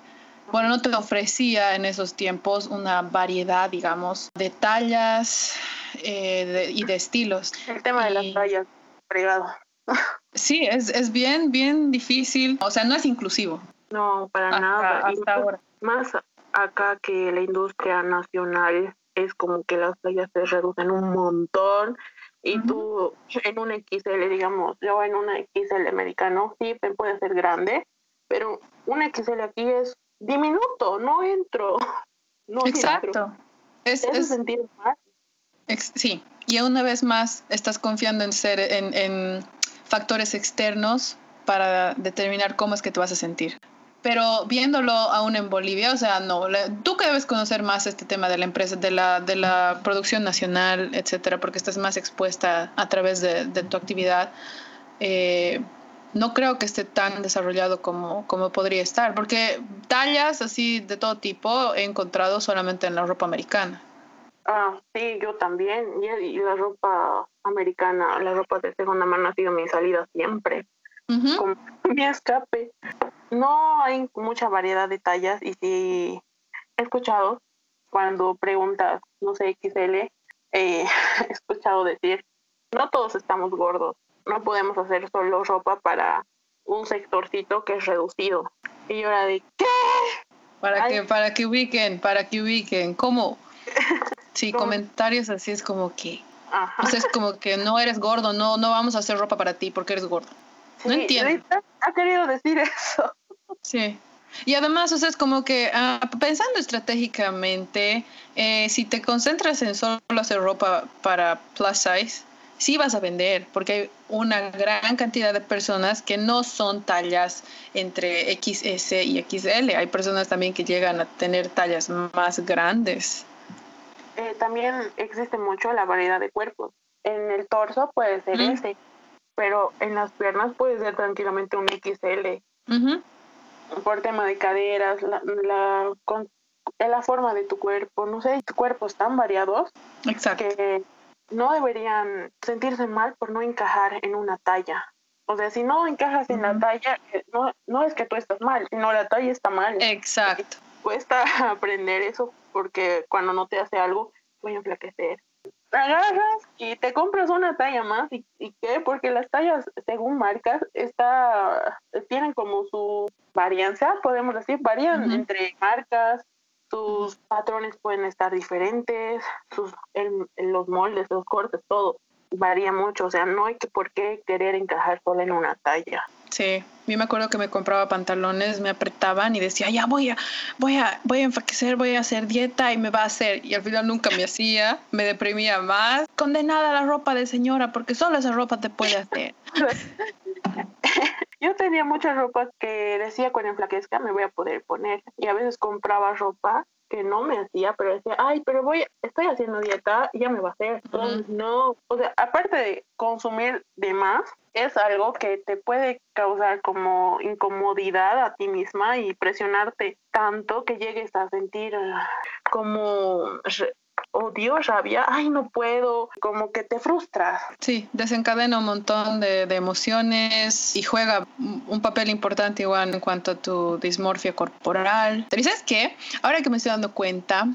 bueno, no te ofrecía en esos tiempos una variedad, digamos, de tallas eh, y de estilos. El tema de las tallas, fregado. Sí, es, es bien, bien difícil, o sea, no es inclusivo. No, para nada. Hasta ahora. Más acá que la industria nacional es como que las tallas se reducen un montón y tú en un XL, digamos, yo en una XL americano, sí, puede ser grande, pero un XL aquí es diminuto, no entro. No Exacto. Es, es, sentido más. sí, y una vez más estás confiando en ser en, en factores externos para determinar cómo es que te vas a sentir pero viéndolo aún en Bolivia, o sea, no, tú que debes conocer más este tema de la empresa, de la, de la producción nacional, etcétera, porque estás más expuesta a través de, tu actividad. Eh, no creo que esté tan desarrollado como, como podría estar, porque tallas así de todo tipo he encontrado solamente en la ropa americana. Ah, sí, yo también. Y, la ropa americana, la ropa de segunda mano ha sido mi salida siempre. Como escape. No hay mucha variedad de tallas y sí he escuchado cuando preguntas, no sé, XL, eh, he escuchado decir, no todos estamos gordos, no podemos hacer solo ropa para un sectorcito que es reducido. Y yo era de, ¿qué? Para que, para que ubiquen, para que ubiquen, ¿cómo? Sí, comentarios así es como que, Ajá. es como que no eres gordo, no, no vamos a hacer ropa para ti porque eres gordo. No entiendo. Ha querido decir eso. Sí. Y además, o sea, es como que ah, pensando estratégicamente, eh, si te concentras en solo hacer ropa para plus size, sí vas a vender, porque hay una gran cantidad de personas que no son tallas entre XS y XL. Hay personas también que llegan a tener tallas más grandes. Eh, también existe mucho la variedad de cuerpos. en el torso puede ser ese, pero en las piernas puede ser tranquilamente un XL. Por tema de caderas, la, la, con, la forma de tu cuerpo, no sé, tu cuerpos tan variados Exacto. que no deberían sentirse mal por no encajar en una talla. O sea, si no encajas en la talla, eh, no, no es que tú estás mal, sino la talla está mal. Exacto. Cuesta aprender eso porque cuando no te hace algo, voy a enflaquecer. Agarras y te compras una talla más y, y qué, porque las tallas según marcas está tienen como su varianza, podemos decir, varían entre marcas, sus patrones pueden estar diferentes, sus los moldes, los cortes, todo varía mucho, o sea, no hay que por qué querer encajar solo en una talla. Sí, yo me acuerdo que me compraba pantalones, me apretaban y decía, ya voy a, voy a, voy a enfaquecer, voy a hacer dieta y me va a hacer. Y al final nunca me hacía, me deprimía más. Condenada la ropa de señora, porque solo esa ropa te puede hacer. yo tenía mucha ropa que decía cuando enflaquezca me voy a poder poner. Y a veces compraba ropa que no me hacía, pero decía, ay, pero voy, estoy haciendo dieta, ya me va a hacer. no, o sea, aparte de consumir de más, es algo que te puede causar como incomodidad a ti misma y presionarte tanto que llegues a sentir ah, como odio, rabia, ay, no puedo, como que te frustras. Sí, desencadena un montón de, emociones y juega un papel importante igual en cuanto a tu dismorfia corporal. ¿Pero sabes qué? Ahora que me estoy dando cuenta,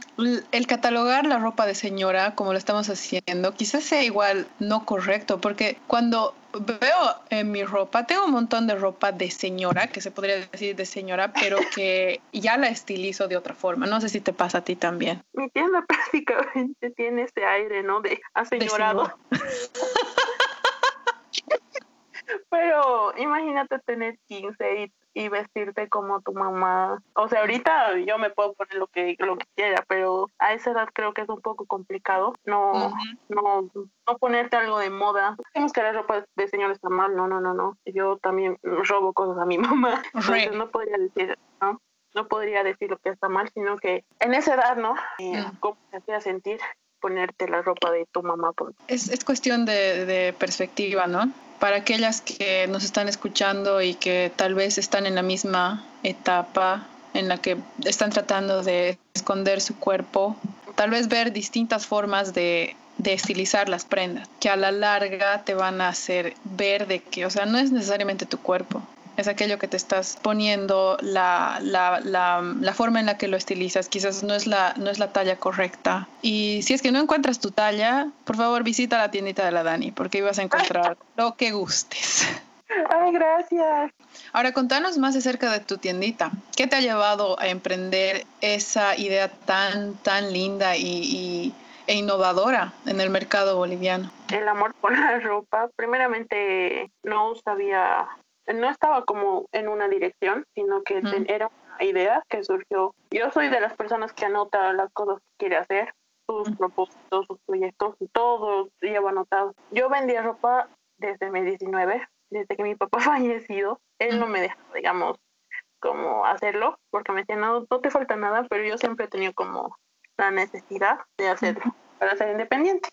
el catalogar la ropa de señora como lo estamos haciendo, quizás sea igual no correcto, porque cuando veo en mi ropa, tengo un montón de ropa de señora, que se podría decir de señora, pero que ya la estilizo de otra forma. No sé si te pasa a ti también. Mi tienda prácticamente tiene ese aire, ¿no? De aseñorado. pero imagínate tener 15 y y vestirte como tu mamá. O sea, ahorita yo me puedo poner lo que, lo que quiera, pero a esa edad creo que es un poco complicado no, no, no ponerte algo de moda. Tenemos que la ropa de señor está mal, no, no, no, no. Yo también robo cosas a mi mamá. Entonces no podría decir, ¿no? No podría decir lo que está mal, sino que en esa edad, ¿no? Eh, ¿Cómo te hacía sentir? ponerte la ropa de tu mamá. Es, es cuestión de, de, perspectiva, ¿no? Para aquellas que nos están escuchando y que tal vez están en la misma etapa en la que están tratando de esconder su cuerpo, tal vez ver distintas formas de, estilizar las prendas, que a la larga te van a hacer ver de que, o sea, no es necesariamente tu cuerpo, es aquello que te estás poniendo, la, la, la, la, forma en la que lo estilizas, quizás no es, la, no es la talla correcta. Y si es que no encuentras tu talla, por favor visita la tiendita de la Dani, porque ahí vas a encontrar lo que gustes. Ay, gracias. Ahora contanos más acerca de tu tiendita. ¿Qué te ha llevado a emprender esa idea tan, tan linda y, e innovadora en el mercado boliviano? El amor por la ropa. Primeramente, no sabía no estaba como en una dirección, sino que era una idea que surgió. Yo soy de las personas que anota las cosas que quiere hacer, sus propósitos, sus proyectos, todo llevo anotado. Yo vendía ropa desde mi 19, desde que mi papá fallecido. Él no me dejó, digamos, como hacerlo, porque me decía, no, no te falta nada, pero yo siempre he tenido como la necesidad de hacerlo para ser independiente.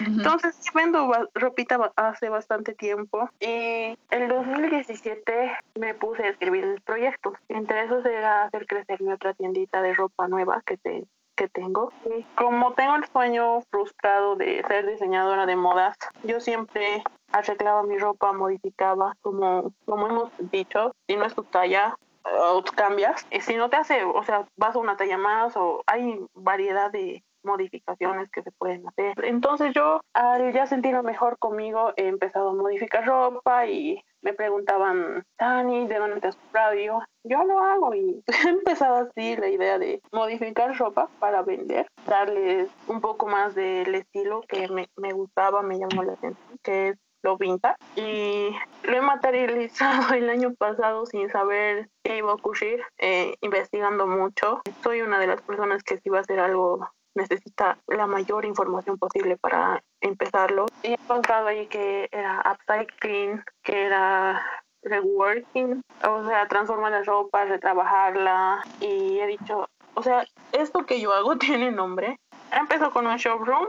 Entonces, vendo ropita hace bastante tiempo y el 2017 me puse a escribir proyectos. Entre esos era hacer crecer mi otra tiendita de ropa nueva que te que tengo. Y como tengo el sueño frustrado de ser diseñadora de modas, yo siempre arreglaba mi ropa, modificaba, como, como hemos dicho, si no es tu talla, o cambias. Y si no te hace, o sea, vas a una talla más o hay variedad de modificaciones que se pueden hacer. Entonces yo al ya sentirme mejor conmigo he empezado a modificar ropa y me preguntaban, Tani, ¿de dónde te has comprado? Y yo, yo lo hago y he empezado así la idea de modificar ropa para vender, darles un poco más del estilo que me, me gustaba, me llamó la atención, que es lo vintage y lo he materializado el año pasado sin saber qué iba a ocurrir, eh, investigando mucho. Soy una de las personas que si va a hacer algo necesita la mayor información posible para empezarlo. Y he encontrado ahí que era upcycling, que era reworking, o sea, transformar la ropa, retrabajarla y he dicho, o sea, esto que yo hago tiene nombre. Empezó con un showroom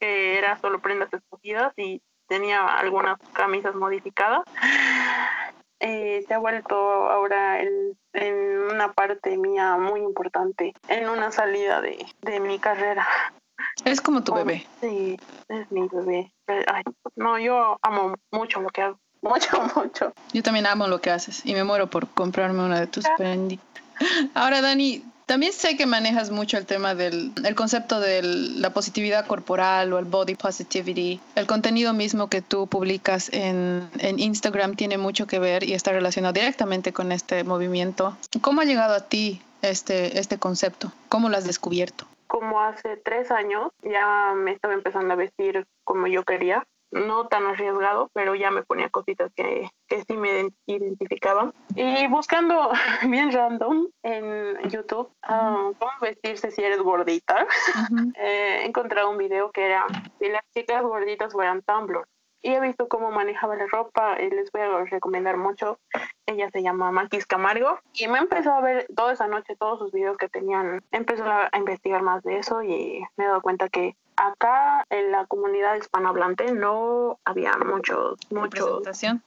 que era solo prendas escogidas y tenía algunas camisas modificadas. Eh, se ha vuelto ahora en una parte mía muy importante, en una salida de, de mi carrera. Es como tu bebé. Sí, es mi bebé. no, yo amo mucho lo que hago. Mucho, mucho. Yo también amo lo que haces y me muero por comprarme una de tus prenditas. Ahora, Dani, también sé que manejas mucho el tema del el concepto de la positividad corporal o el body positivity. El contenido mismo que tú publicas en, en, Instagram tiene mucho que ver y está relacionado directamente con este movimiento. ¿Cómo ha llegado a ti este, este concepto? ¿Cómo lo has descubierto? Como hace tres años ya me estaba empezando a vestir como yo quería no tan arriesgado, pero ya me ponía cositas que, que sí me identificaban. Y buscando bien random en YouTube ah, cómo vestirse si eres gordita, eh, he encontrado un video que era si las chicas gorditas fueran Tumblr. Y he visto cómo manejaba la ropa, y les voy a recomendar mucho. Ella se llama Maquis Camargo y me empezó a ver toda esa noche todos sus videos que tenían. Empezó a investigar más de eso y me he dado cuenta que acá en la comunidad hispanohablante no había mucho, mucho presentación.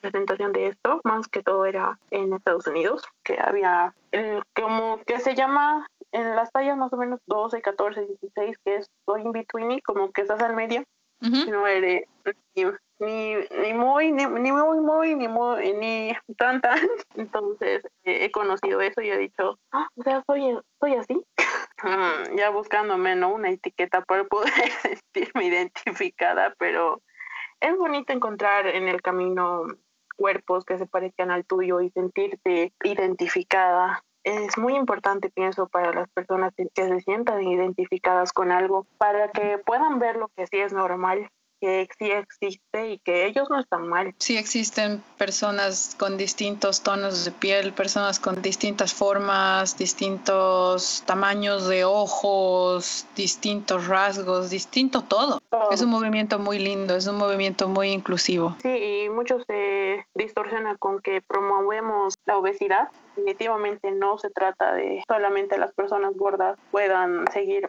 presentación de esto, más que todo era en Estados Unidos, que había el, como que se llama en las tallas más o menos 12, 14, 16, que es soy in between, como que estás al medio, no eres ni, ni, muy, ni, ni, muy, muy, ni muy, ni tan. Entonces eh, he conocido eso y he dicho, ah, o sea, soy, soy así. Mm, ya buscándome ¿no? una etiqueta para poder sentirme identificada, pero es bonito encontrar en el camino cuerpos que se parezcan al tuyo y sentirte identificada. Es muy importante, pienso, para las personas que se sientan identificadas con algo, para que puedan ver lo que sí es normal que sí existe y que ellos no están mal. Sí existen personas con distintos tonos de piel, personas con distintas formas, distintos tamaños de ojos, distintos rasgos, distinto todo. Es un movimiento muy lindo, es un movimiento muy inclusivo. Sí, y muchos se distorsionan con que promovemos la obesidad. Definitivamente no se trata de solamente las personas gordas puedan seguir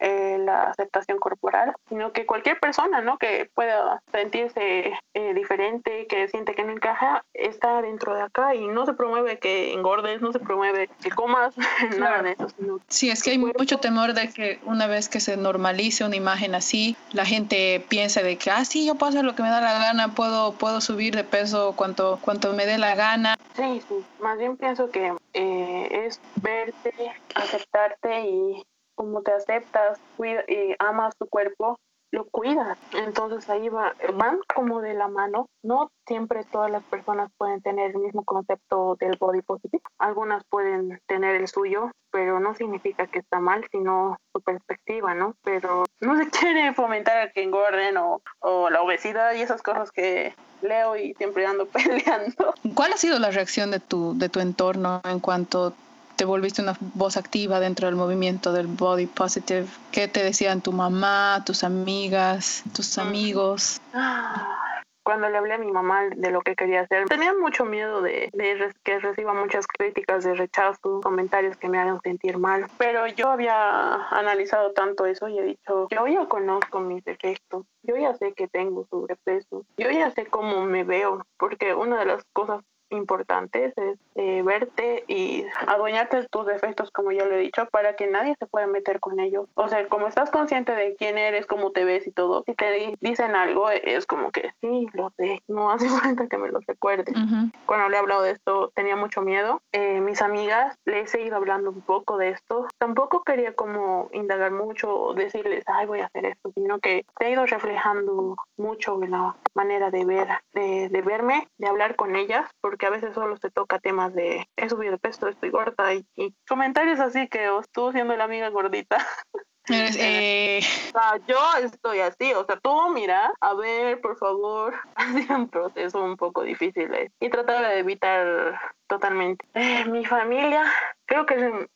eh, la aceptación corporal, sino que cualquier persona, ¿no? Que pueda sentirse eh, diferente, que siente que no encaja, está dentro de acá y no se promueve que engordes, no se promueve que comas, nada de eso. sí, es que hay mucho temor de que una vez que se normalice una imagen así, la gente piense de que, ah, sí, yo puedo hacer lo que me da la gana, puedo, puedo subir de peso cuanto, cuanto me dé la gana. Sí, sí, más bien pienso que eh, es verte, aceptarte y como te aceptas cuida, y amas tu cuerpo, lo cuidas. Entonces ahí va, van como de la mano. No siempre todas las personas pueden tener el mismo concepto del body positive. Algunas pueden tener el suyo, pero no significa que está mal, sino su perspectiva, ¿no? Pero no se quiere fomentar que engorden o, o la obesidad y esas cosas que leo y siempre ando peleando. ¿Cuál ha sido la reacción de tu, de tu entorno en cuanto te volviste una voz activa dentro del movimiento del body positive. ¿Qué te decían tu mamá, tus amigas, tus amigos? Cuando le hablé a mi mamá de lo que quería hacer, tenía mucho miedo de, que reciba muchas críticas, de rechazo, comentarios que me hagan sentir mal. Pero yo había analizado tanto eso y he dicho, yo ya conozco mis defectos, yo ya sé que tengo sobrepeso, yo ya sé cómo me veo, porque una de las cosas importantes es eh, verte y adueñarte de tus defectos, como ya lo he dicho, para que nadie se pueda meter con ellos. O sea, como estás consciente de quién eres, cómo te ves y todo, si te dicen algo, es como que sí, lo sé, no hace falta que me lo recuerde. Cuando le he hablado de esto, tenía mucho miedo. Eh, mis amigas les he ido hablando un poco de esto. Tampoco quería como indagar mucho o decirles, ay, voy a hacer esto, sino que he ido reflejando mucho en la manera de ver, de, de verme, de hablar con ellas, porque a veces solo se toca temas de he subido de peso, estoy gorda y, comentarios así que os estuvo siendo la amiga gordita. Eh... yo estoy así, o sea, tú mira, a ver, por favor, ha sido un proceso un poco difícil eh, y tratar de evitar totalmente. Eh, mi familia, creo que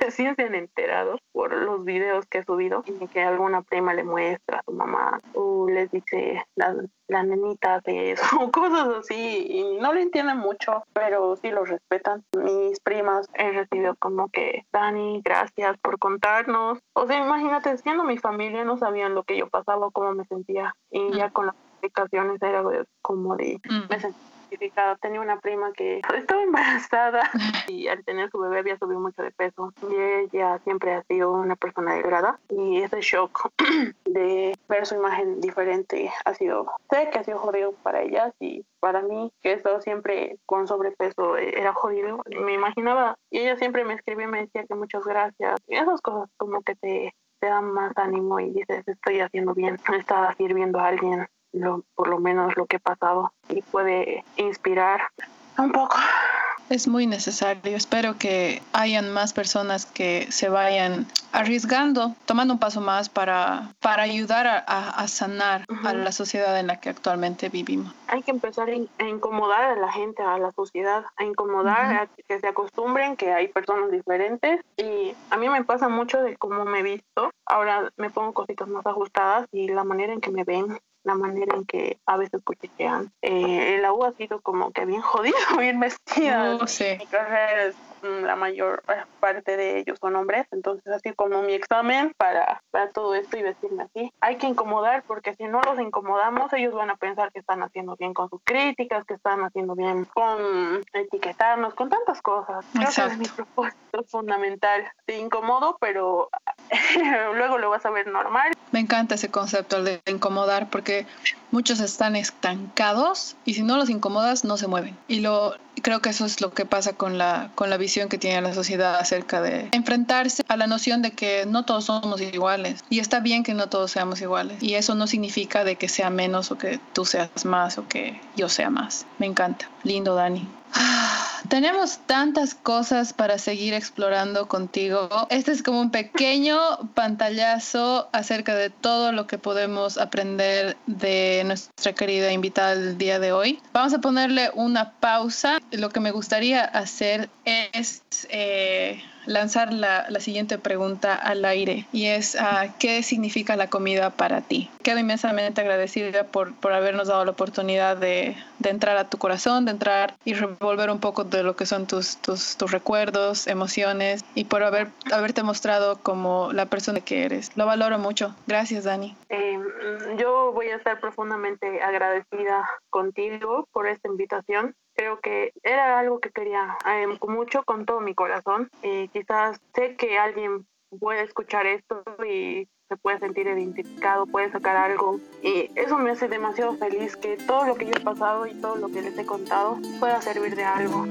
recién se han enterado por los videos que he subido y que alguna prima le muestra a su mamá o les dice la, la nenita de eso o cosas así y no lo entienden mucho pero sí lo respetan. Mis primas he recibido como que Dani gracias por contarnos o sea imagínate siendo mi familia no sabían lo que yo pasaba cómo me sentía y ya con las explicaciones era como de me sentía Tenía una prima que estaba embarazada y al tener su bebé había subido mucho de peso. Y ella siempre ha sido una persona delgada. Y ese shock de ver su imagen diferente ha sido, sé que ha sido jodido para ellas y para mí, que he estado siempre con sobrepeso, era jodido. Me imaginaba, y ella siempre me escribía y me decía que muchas gracias. Y esas cosas como que te, te dan más ánimo y dices, estoy haciendo bien, está sirviendo a alguien por lo menos lo que he pasado y puede inspirar un poco. Es muy necesario. Espero que hayan más personas que se vayan arriesgando, tomando un paso más para, para ayudar a, a, sanar a la sociedad en la que actualmente vivimos. Hay que empezar a incomodar a la gente, a la sociedad, a incomodar, a que se acostumbren que hay personas diferentes. Y a mí me pasa mucho de cómo me he visto. Ahora me pongo cositas más ajustadas y la manera en que me ven la manera en que a veces cuchichean. Eh, el agua ha sido como que bien jodido, bien vestida. Uh, sí. Mm, la mayor eh, parte de ellos son hombres, entonces así como mi examen para, para todo esto y vestirme así. Hay que incomodar porque si no los incomodamos, ellos van a pensar que están haciendo bien con sus críticas, que están haciendo bien con etiquetarnos, con tantas cosas. Creo que es mi propósito fundamental. Te incomodo, pero luego lo vas a ver normal. Me encanta ese concepto de incomodar porque muchos están estancados y si no los incomodas no se mueven. Y lo creo que eso es lo que pasa con la, con la visión que tiene la sociedad acerca de enfrentarse a la noción de que no todos somos iguales. Y está bien que no todos seamos iguales. Y eso no significa de que sea menos o que tú seas más o que yo sea más. Me encanta. Lindo, Dani. Tenemos tantas cosas para seguir explorando contigo. Este es como un pequeño pantallazo acerca de todo lo que podemos aprender de nuestra querida invitada del día de hoy. Vamos a ponerle una pausa. Lo que me gustaría hacer es... Eh, lanzar la, siguiente pregunta al aire y es ah, ¿qué significa la comida para ti? Quedo inmensamente agradecida por, por habernos dado la oportunidad de, de, entrar a tu corazón, de entrar y revolver un poco de lo que son tus, tus, tus recuerdos, emociones y por haber, haberte mostrado como la persona que eres. Lo valoro mucho. Gracias, Dani. Eh, yo voy a estar profundamente agradecida contigo por esta invitación creo que era algo que quería eh, mucho con todo mi corazón. y quizás sé que alguien puede escuchar esto y se puede sentir identificado, puede sacar algo. Y eso me hace demasiado feliz que todo lo que yo he pasado y todo lo que les he contado pueda servir de algo.